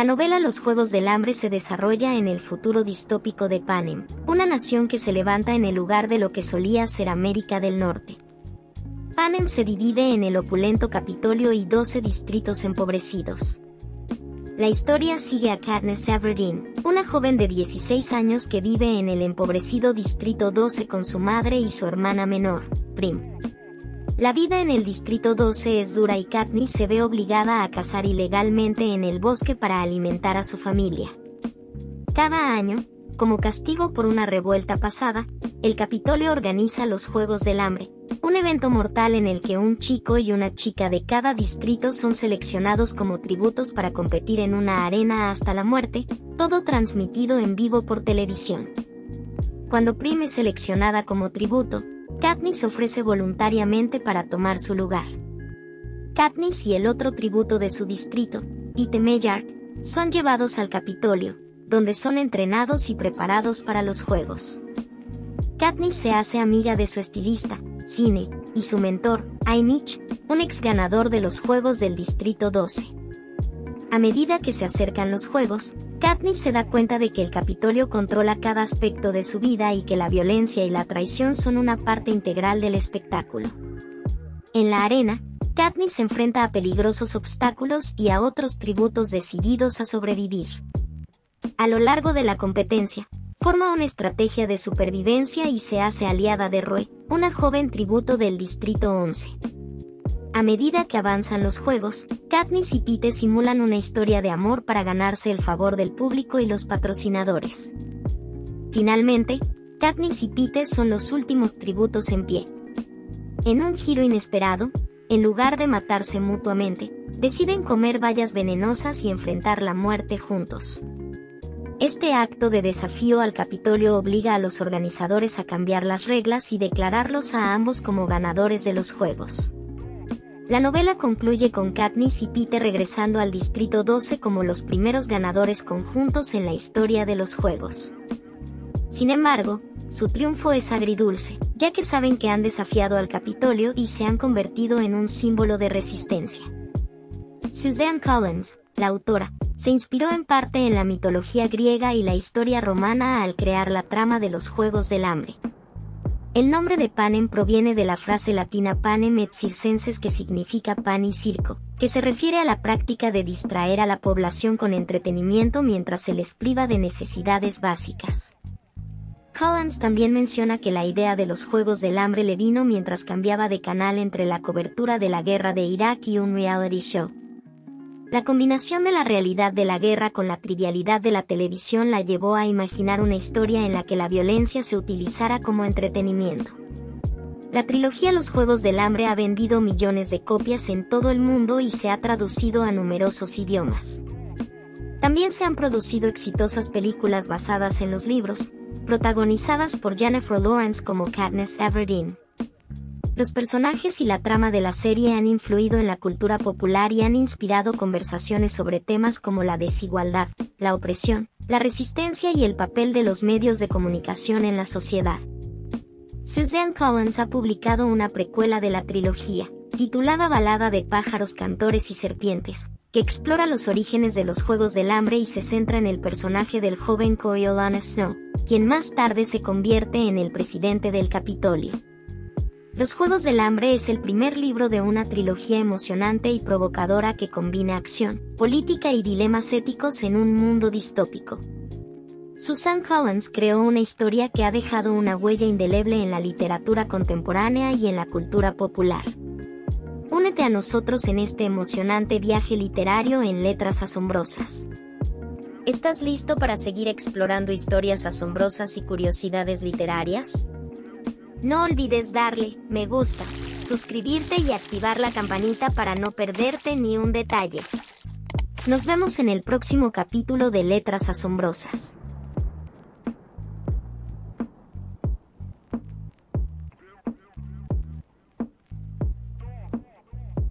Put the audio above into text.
La novela Los Juegos del Hambre se desarrolla en el futuro distópico de Panem, una nación que se levanta en el lugar de lo que solía ser América del Norte. Panem se divide en el opulento Capitolio y 12 distritos empobrecidos. La historia sigue a Katniss Everdeen, una joven de 16 años que vive en el empobrecido Distrito 12 con su madre y su hermana menor, Prim. La vida en el Distrito 12 es dura y Katniss se ve obligada a cazar ilegalmente en el bosque para alimentar a su familia. Cada año, como castigo por una revuelta pasada, el Capitolio organiza los Juegos del Hambre, un evento mortal en el que un chico y una chica de cada distrito son seleccionados como tributos para competir en una arena hasta la muerte, todo transmitido en vivo por televisión. Cuando Prim es seleccionada como tributo, Katniss ofrece voluntariamente para tomar su lugar. Katniss y el otro tributo de su distrito, Pete Mayark, son llevados al Capitolio, donde son entrenados y preparados para los juegos. Katniss se hace amiga de su estilista, Cine, y su mentor, Aimich, un ex ganador de los Juegos del Distrito 12. A medida que se acercan los Juegos, Katniss se da cuenta de que el Capitolio controla cada aspecto de su vida y que la violencia y la traición son una parte integral del espectáculo. En la arena, Katniss se enfrenta a peligrosos obstáculos y a otros tributos decididos a sobrevivir. A lo largo de la competencia, forma una estrategia de supervivencia y se hace aliada de Roe, una joven tributo del Distrito 11. A medida que avanzan los juegos, Katniss y Pete simulan una historia de amor para ganarse el favor del público y los patrocinadores. Finalmente, Katniss y Pete son los últimos tributos en pie. En un giro inesperado, en lugar de matarse mutuamente, deciden comer bayas venenosas y enfrentar la muerte juntos. Este acto de desafío al Capitolio obliga a los organizadores a cambiar las reglas y declararlos a ambos como ganadores de los Juegos. La novela concluye con Katniss y Pete regresando al Distrito 12 como los primeros ganadores conjuntos en la historia de los Juegos. Sin embargo, su triunfo es agridulce, ya que saben que han desafiado al Capitolio y se han convertido en un símbolo de resistencia. Suzanne Collins, la autora, se inspiró en parte en la mitología griega y la historia romana al crear la trama de los Juegos del Hambre. El nombre de Panem proviene de la frase latina panem et circenses que significa pan y circo, que se refiere a la práctica de distraer a la población con entretenimiento mientras se les priva de necesidades básicas. Collins también menciona que la idea de los Juegos del Hambre le vino mientras cambiaba de canal entre la cobertura de la guerra de Irak y un reality show. La combinación de la realidad de la guerra con la trivialidad de la televisión la llevó a imaginar una historia en la que la violencia se utilizara como entretenimiento. La trilogía Los Juegos del Hambre ha vendido millones de copias en todo el mundo y se ha traducido a numerosos idiomas. También se han producido exitosas películas basadas en los libros, protagonizadas por Jennifer Lawrence como Katniss Everdeen. Los personajes y la trama de la serie han influido en la cultura popular y han inspirado conversaciones sobre temas como la desigualdad, la opresión, la resistencia y el papel de los medios de comunicación en la sociedad. Suzanne Collins ha publicado una precuela de la trilogía, titulada Balada de pájaros, cantores y serpientes, que explora los orígenes de los Juegos del Hambre y se centra en el personaje del joven Coriolanus Snow, quien más tarde se convierte en el presidente del Capitolio. Los Juegos del Hambre es el primer libro de una trilogía emocionante y provocadora que combina acción, política y dilemas éticos en un mundo distópico. Susan Collins creó una historia que ha dejado una huella indeleble en la literatura contemporánea y en la cultura popular. Únete a nosotros en este emocionante viaje literario en letras asombrosas. ¿Estás listo para seguir explorando historias asombrosas y curiosidades literarias? No olvides darle me gusta, suscribirte y activar la campanita para no perderte ni un detalle. Nos vemos en el próximo capítulo de Letras Asombrosas.